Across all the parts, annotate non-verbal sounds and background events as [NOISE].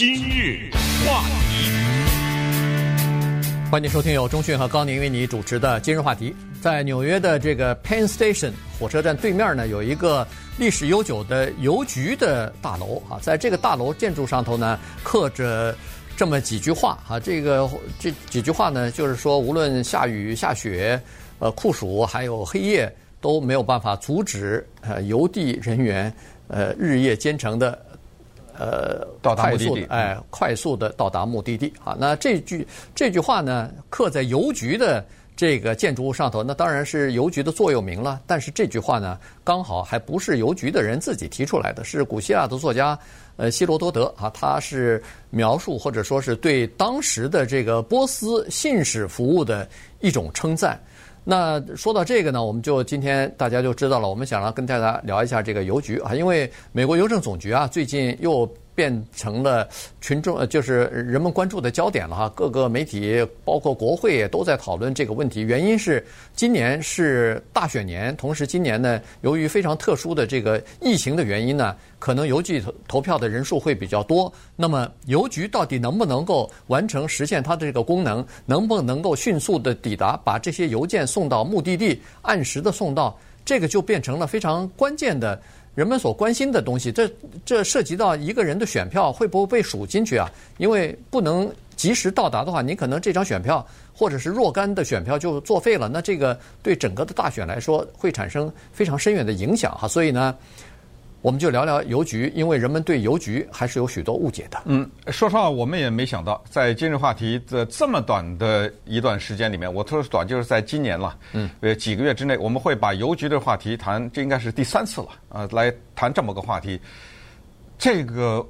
今日话题，欢迎收听由中讯和高宁为你主持的今日话题。在纽约的这个 Penn Station 火车站对面呢，有一个历史悠久的邮局的大楼啊，在这个大楼建筑上头呢，刻着这么几句话啊。这个这几句话呢，就是说，无论下雨下雪，呃，酷暑还有黑夜，都没有办法阻止呃邮递人员呃日夜兼程的。呃，到达目的地，哎，快速的到达目的地啊！那这句这句话呢，刻在邮局的这个建筑物上头，那当然是邮局的座右铭了。但是这句话呢，刚好还不是邮局的人自己提出来的，是古希腊的作家呃希罗多德啊，他是描述或者说是对当时的这个波斯信使服务的一种称赞。那说到这个呢，我们就今天大家就知道了。我们想要跟大家聊一下这个邮局啊，因为美国邮政总局啊，最近又变成了群众呃，就是人们关注的焦点了哈。各个媒体包括国会也都在讨论这个问题。原因是今年是大选年，同时今年呢，由于非常特殊的这个疫情的原因呢，可能邮寄投票的人数会比较多。那么邮局到底能不能够完成实现它的这个功能？能不能够迅速的抵达，把这些邮件送到目的地，按时的送到？这个就变成了非常关键的。人们所关心的东西，这这涉及到一个人的选票会不会被数进去啊？因为不能及时到达的话，你可能这张选票或者是若干的选票就作废了。那这个对整个的大选来说会产生非常深远的影响哈。所以呢。我们就聊聊邮局，因为人们对邮局还是有许多误解的。嗯，说实话，我们也没想到，在今日话题的这么短的一段时间里面，我说短就是在今年了。嗯，呃，几个月之内，我们会把邮局的话题谈，这应该是第三次了呃，来谈这么个话题。这个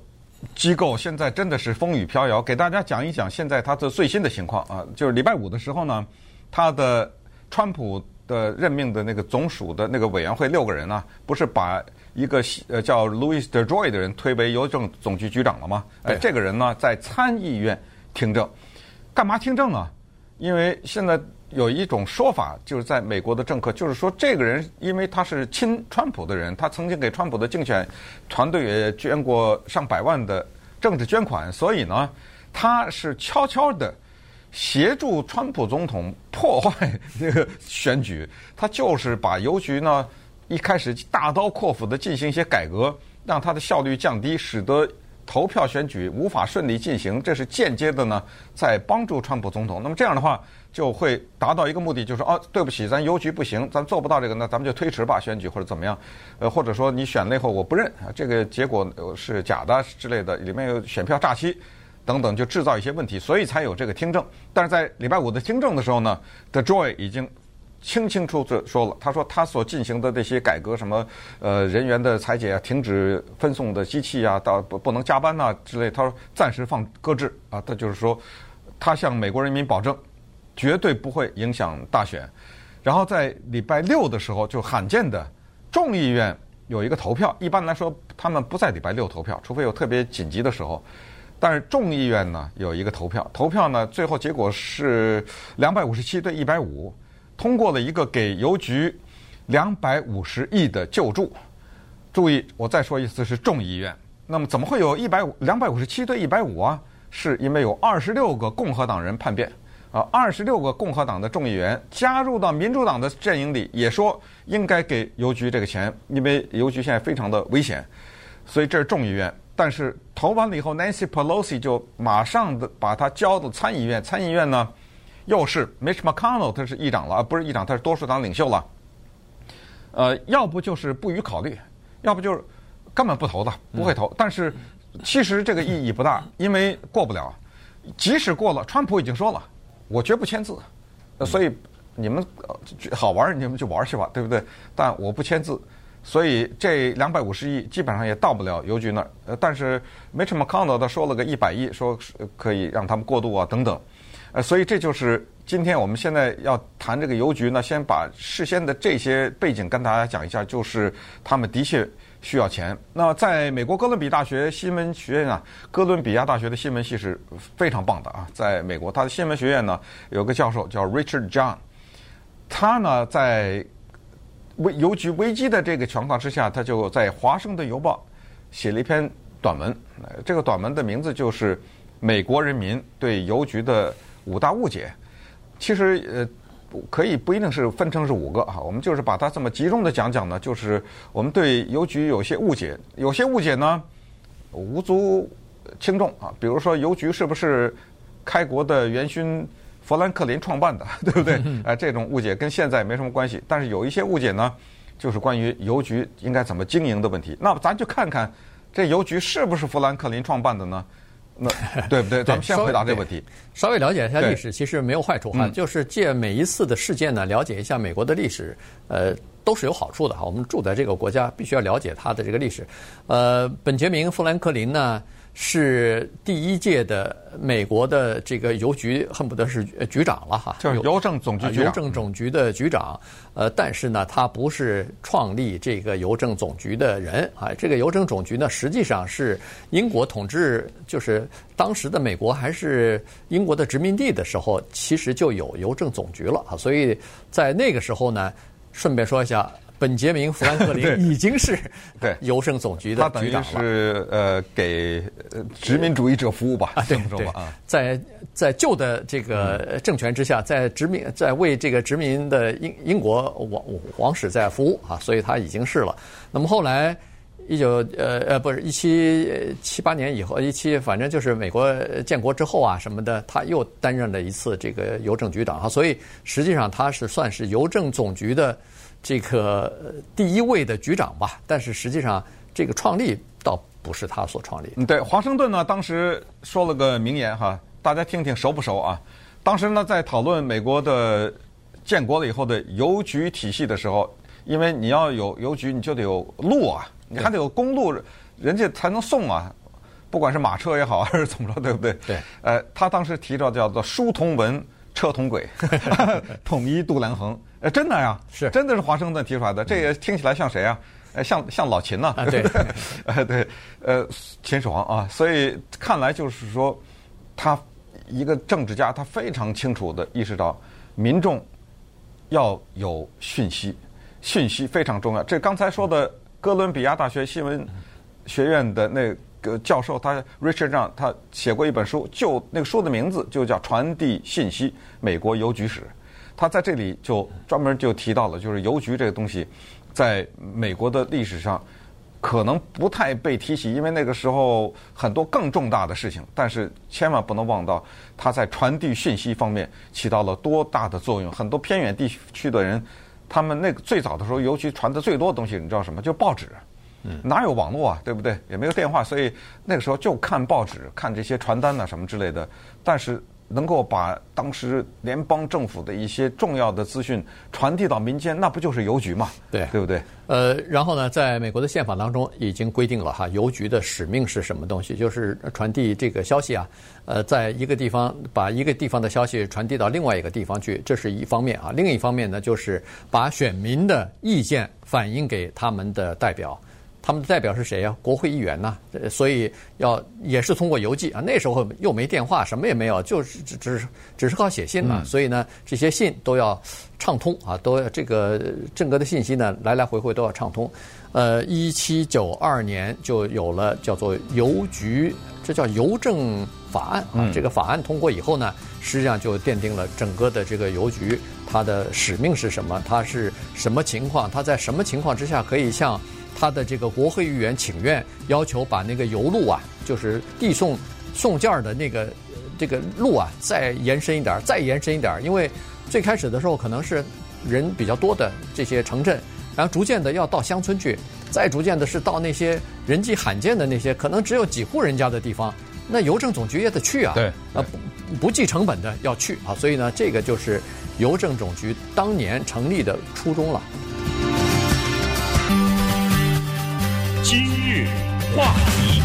机构现在真的是风雨飘摇，给大家讲一讲现在它的最新的情况啊。就是礼拜五的时候呢，他的川普的任命的那个总署的那个委员会六个人呢，不是把。一个呃叫 Louis DeJoy 的人推为邮政总局局长了吗？哎，这个人呢在参议院听证，干嘛听证啊？因为现在有一种说法，就是在美国的政客，就是说这个人因为他是亲川普的人，他曾经给川普的竞选团队也捐过上百万的政治捐款，所以呢，他是悄悄的协助川普总统破坏这个选举，他就是把邮局呢。一开始大刀阔斧地进行一些改革，让它的效率降低，使得投票选举无法顺利进行，这是间接的呢，在帮助川普总统。那么这样的话，就会达到一个目的，就是，哦，对不起，咱邮局不行，咱做不到这个，那咱们就推迟吧，选举或者怎么样，呃，或者说你选了以后我不认啊，这个结果是假的之类的，里面有选票诈欺等等，就制造一些问题，所以才有这个听证。但是在礼拜五的听证的时候呢，The Joy 已经。清清楚楚说了，他说他所进行的这些改革，什么呃人员的裁减啊，停止分送的机器啊，到不不能加班呐、之类，他说暂时放搁置啊。他就是说，他向美国人民保证，绝对不会影响大选。然后在礼拜六的时候，就罕见的众议院有一个投票。一般来说，他们不在礼拜六投票，除非有特别紧急的时候。但是众议院呢有一个投票，投票呢最后结果是两百五十七对一百五。通过了一个给邮局两百五十亿的救助。注意，我再说一次，是众议院。那么怎么会有一百五两百五十七对一百五啊？是因为有二十六个共和党人叛变啊，二十六个共和党的众议员加入到民主党的阵营里，也说应该给邮局这个钱，因为邮局现在非常的危险。所以这是众议院。但是投完了以后，Nancy Pelosi 就马上的把它交到参议院，参议院呢？又是 Mitch McConnell，他是议长了，啊，不是议长，他是多数党领袖了。呃，要不就是不予考虑，要不就是根本不投的，不会投。嗯、但是其实这个意义不大，因为过不了。即使过了，川普已经说了，我绝不签字。所以你们好玩，你们就玩去吧，对不对？但我不签字，所以这两百五十亿基本上也到不了邮局那儿。呃，但是 Mitch McConnell 他说了个一百亿，说可以让他们过渡啊，等等。呃，所以这就是今天我们现在要谈这个邮局呢，先把事先的这些背景跟大家讲一下，就是他们的确需要钱。那在美国哥伦比亚大学新闻学院啊，哥伦比亚大学的新闻系是非常棒的啊，在美国，他的新闻学院呢有个教授叫 Richard John，他呢在危邮局危机的这个情况之下，他就在《华盛顿邮报》写了一篇短文，这个短文的名字就是《美国人民对邮局的五大误解》。其实呃，可以不一定是分成是五个啊，我们就是把它这么集中的讲讲呢，就是我们对邮局有些误解，有些误解呢无足轻重啊。比如说邮局是不是开国的元勋富兰克林创办的，[LAUGHS] 对不对？[LAUGHS] 哎，这种误解跟现在没什么关系。但是有一些误解呢，就是关于邮局应该怎么经营的问题。那么咱就看看这邮局是不是富兰克林创办的呢？那对不 [LAUGHS] 对？咱们先回答这个问题。稍微了解一下历史，其实没有坏处哈。就是借每一次的事件呢，了解一下美国的历史，呃，都是有好处的哈。我们住在这个国家，必须要了解它的这个历史。呃，本杰明·富兰克林呢，是第一届的美国的这个邮局，恨不得是局长了哈，就是邮政总局局长。邮政总局的局长，呃，但是呢，他不是创立这个邮政总局的人啊。这个邮政总局呢，实际上是英国统治，就是当时的美国还是英国的殖民地的时候，其实就有邮政总局了啊。所以在那个时候呢，顺便说一下。本杰明·富兰克林 [LAUGHS] 已经是对邮政总局的局长了。是呃给殖民主义者服务吧？啊，对对啊，在在旧的这个政权之下，在殖民在为这个殖民的英英国王王室在服务啊，所以他已经是了。那么后来一九呃呃不是一七七八年以后，一七反正就是美国建国之后啊什么的，他又担任了一次这个邮政局长啊，所以实际上他是算是邮政总局的。这个第一位的局长吧，但是实际上这个创立倒不是他所创立。嗯，对，华盛顿呢，当时说了个名言哈，大家听听熟不熟啊？当时呢，在讨论美国的建国了以后的邮局体系的时候，因为你要有邮局，你就得有路啊，你还得有公路，人家才能送啊，不管是马车也好还是怎么着，对不对？对。呃，他当时提到叫做书同文，车同轨，[LAUGHS] 统一度量衡。呃，真的呀，是，真的是华盛顿提出来的。这也听起来像谁啊？呃，像像老秦呐，对不对？[LAUGHS] 呃，对，呃，秦始皇啊。所以看来就是说，他一个政治家，他非常清楚的意识到民众要有讯息，讯息非常重要。这刚才说的哥伦比亚大学新闻学院的那个教授，他 Richard Young，他写过一本书，就那个书的名字就叫《传递信息：美国邮局史》。他在这里就专门就提到了，就是邮局这个东西，在美国的历史上可能不太被提起，因为那个时候很多更重大的事情。但是千万不能忘到，他在传递信息方面起到了多大的作用。很多偏远地区的人，他们那个最早的时候，邮局传的最多的东西，你知道什么？就报纸。嗯。哪有网络啊？对不对？也没有电话，所以那个时候就看报纸，看这些传单啊什么之类的。但是。能够把当时联邦政府的一些重要的资讯传递到民间，那不就是邮局嘛？对，对不对？呃，然后呢，在美国的宪法当中已经规定了哈，邮局的使命是什么东西？就是传递这个消息啊，呃，在一个地方把一个地方的消息传递到另外一个地方去，这是一方面啊。另一方面呢，就是把选民的意见反映给他们的代表。他们的代表是谁呀？国会议员呐，所以要也是通过邮寄啊。那时候又没电话，什么也没有，就是只只是只是靠写信嘛。所以呢，这些信都要畅通啊，都要这个整个的信息呢，来来回回都要畅通。呃，一七九二年就有了叫做邮局，这叫邮政法案啊。这个法案通过以后呢，实际上就奠定了整个的这个邮局它的使命是什么，它是什么情况，它在什么情况之下可以向。他的这个国会议员请愿，要求把那个邮路啊，就是递送送件的那个这个路啊，再延伸一点，再延伸一点。因为最开始的时候可能是人比较多的这些城镇，然后逐渐的要到乡村去，再逐渐的是到那些人迹罕见的那些可能只有几户人家的地方，那邮政总局也得去啊，对，啊不不计成本的要去啊，所以呢，这个就是邮政总局当年成立的初衷了。话题，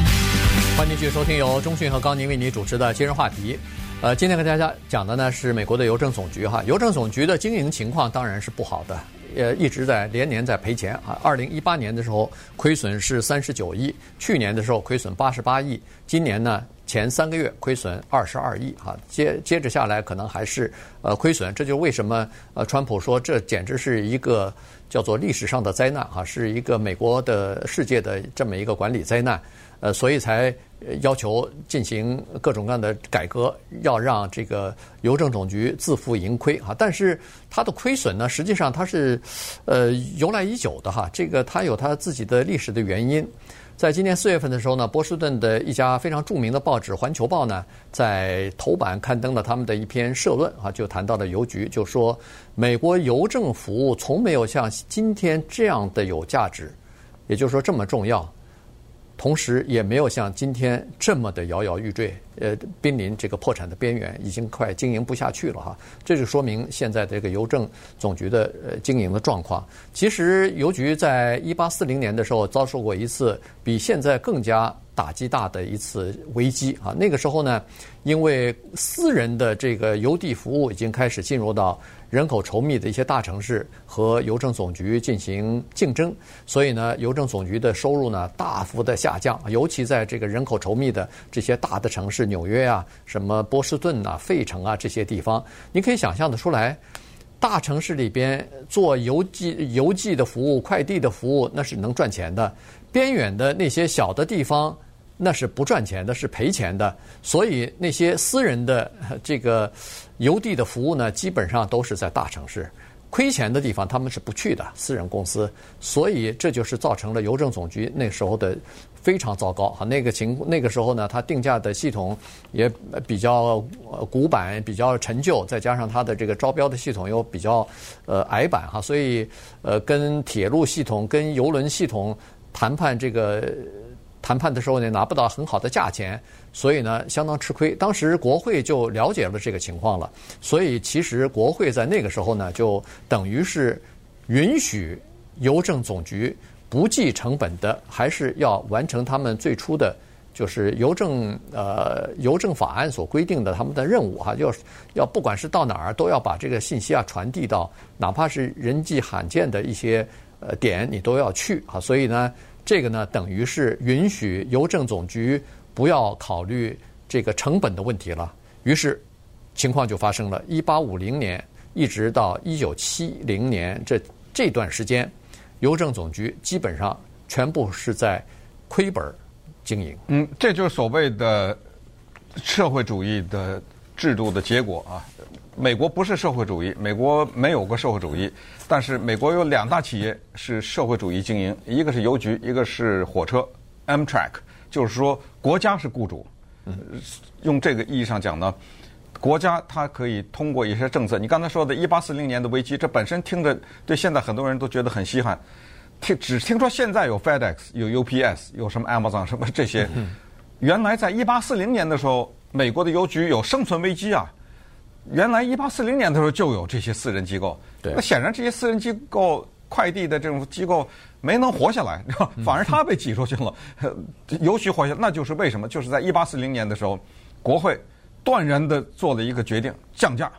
欢迎继续收听由中讯和高宁为你主持的今日话题。呃，今天跟大家讲的呢是美国的邮政总局哈，邮政总局的经营情况当然是不好的，呃，一直在连年在赔钱啊。二零一八年的时候亏损是三十九亿，去年的时候亏损八十八亿，今年呢前三个月亏损二十二亿哈，接接着下来可能还是呃亏损，这就为什么呃川普说这简直是一个。叫做历史上的灾难哈，是一个美国的世界的这么一个管理灾难。呃，所以才要求进行各种各样的改革，要让这个邮政总局自负盈亏哈。但是它的亏损呢，实际上它是呃由来已久的哈，这个它有它自己的历史的原因。在今年四月份的时候呢，波士顿的一家非常著名的报纸《环球报》呢，在头版刊登了他们的一篇社论啊，就谈到了邮局，就说美国邮政服务从没有像今天这样的有价值，也就是说这么重要。同时，也没有像今天这么的摇摇欲坠，呃，濒临这个破产的边缘，已经快经营不下去了哈。这就说明现在这个邮政总局的呃经营的状况。其实，邮局在一八四零年的时候遭受过一次比现在更加打击大的一次危机啊。那个时候呢，因为私人的这个邮递服务已经开始进入到。人口稠密的一些大城市和邮政总局进行竞争，所以呢，邮政总局的收入呢大幅的下降，尤其在这个人口稠密的这些大的城市，纽约啊、什么波士顿啊、费城啊这些地方，你可以想象得出来，大城市里边做邮寄、邮寄的服务、快递的服务，那是能赚钱的；边远的那些小的地方。那是不赚钱的，是赔钱的。所以那些私人的这个邮递的服务呢，基本上都是在大城市，亏钱的地方他们是不去的。私人公司，所以这就是造成了邮政总局那时候的非常糟糕哈。那个情那个时候呢，它定价的系统也比较古板，比较陈旧，再加上它的这个招标的系统又比较呃矮板哈，所以呃跟铁路系统、跟邮轮系统谈判这个。谈判的时候呢，拿不到很好的价钱，所以呢，相当吃亏。当时国会就了解了这个情况了，所以其实国会在那个时候呢，就等于是允许邮政总局不计成本的，还是要完成他们最初的，就是邮政呃邮政法案所规定的他们的任务哈，要要不管是到哪儿都要把这个信息啊传递到，哪怕是人迹罕见的一些呃点，你都要去啊，所以呢。这个呢，等于是允许邮政总局不要考虑这个成本的问题了。于是，情况就发生了。一八五零年一直到一九七零年这这段时间，邮政总局基本上全部是在亏本经营。嗯，这就是所谓的社会主义的制度的结果啊。美国不是社会主义，美国没有过社会主义，但是美国有两大企业是社会主义经营，一个是邮局，一个是火车 Amtrak，就是说国家是雇主。用这个意义上讲呢，国家它可以通过一些政策。你刚才说的1840年的危机，这本身听着对现在很多人都觉得很稀罕，听只听说现在有 FedEx，有 UPS，有什么 Amazon 什么这些，原来在1840年的时候，美国的邮局有生存危机啊。原来1840年的时候就有这些私人机构，对，那显然这些私人机构快递的这种机构没能活下来，[LAUGHS] 反而他被挤出去了，[LAUGHS] 邮局活下来，那就是为什么？就是在一八四零年的时候，国会断然的做了一个决定，降价。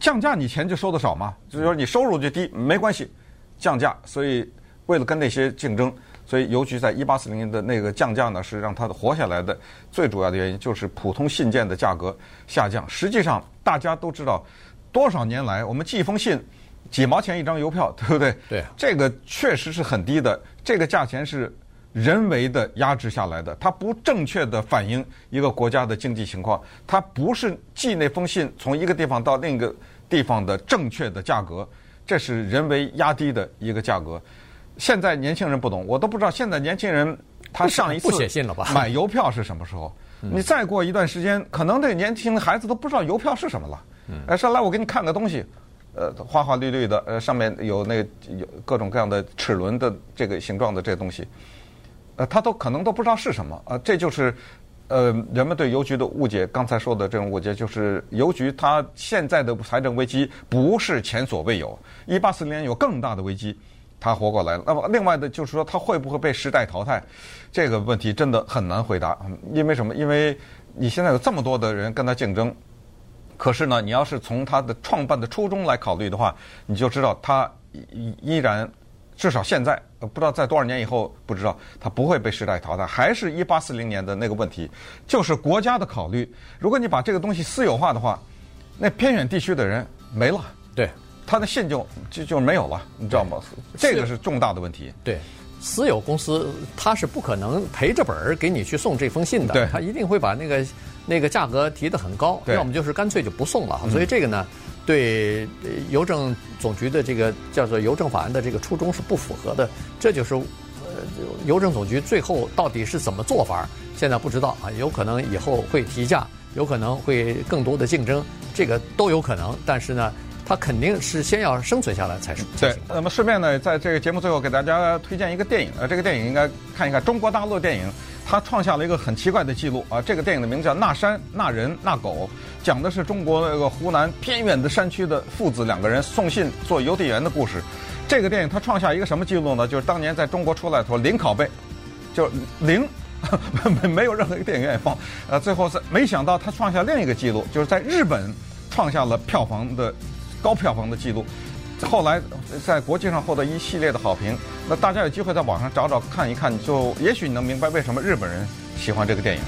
降价你钱就收的少嘛，就是说你收入就低，没关系，降价。所以为了跟那些竞争。所以邮局在一八四零年的那个降价呢，是让它活下来的最主要的原因，就是普通信件的价格下降。实际上，大家都知道，多少年来我们寄一封信，几毛钱一张邮票，对不对？对。这个确实是很低的，这个价钱是人为的压制下来的，它不正确的反映一个国家的经济情况，它不是寄那封信从一个地方到另一个地方的正确的价格，这是人为压低的一个价格。现在年轻人不懂，我都不知道现在年轻人他上一次买邮票是什么时候？你再过一段时间，可能这年轻的孩子都不知道邮票是什么了。哎，上来我给你看个东西，呃，花花绿绿的，呃，上面有那有各种各样的齿轮的这个形状的这个东西，呃，他都可能都不知道是什么啊。这就是呃人们对邮局的误解。刚才说的这种误解，就是邮局它现在的财政危机不是前所未有，一八四零年有更大的危机。它活过来了，那么另外的就是说，它会不会被时代淘汰？这个问题真的很难回答。因为什么？因为你现在有这么多的人跟他竞争，可是呢，你要是从他的创办的初衷来考虑的话，你就知道他依然，至少现在呃不知道在多少年以后，不知道它不会被时代淘汰，还是一八四零年的那个问题，就是国家的考虑。如果你把这个东西私有化的话，那偏远地区的人没了。对。他的信就就就没有了，你知道吗？这个是重大的问题。对，私有公司他是不可能赔着本儿给你去送这封信的，对他一定会把那个那个价格提得很高，要么就是干脆就不送了。所以这个呢，对邮政总局的这个叫做邮政法案的这个初衷是不符合的。这就是呃，邮政总局最后到底是怎么做法，现在不知道啊，有可能以后会提价，有可能会更多的竞争，这个都有可能。但是呢。他肯定是先要生存下来才是。对，那么顺便呢，在这个节目最后给大家推荐一个电影，呃，这个电影应该看一看。中国大陆电影，它创下了一个很奇怪的记录啊。这个电影的名字叫《那山那人那狗》，讲的是中国那个湖南偏远的山区的父子两个人送信做邮递员的故事。这个电影它创下一个什么记录呢？就是当年在中国出来的时候零拷贝，就零，没 [LAUGHS] 没有任何一个电影院放。呃，最后是没想到它创下另一个记录，就是在日本创下了票房的。高票房的记录，后来在国际上获得一系列的好评。那大家有机会在网上找找看一看，就也许你能明白为什么日本人喜欢这个电影。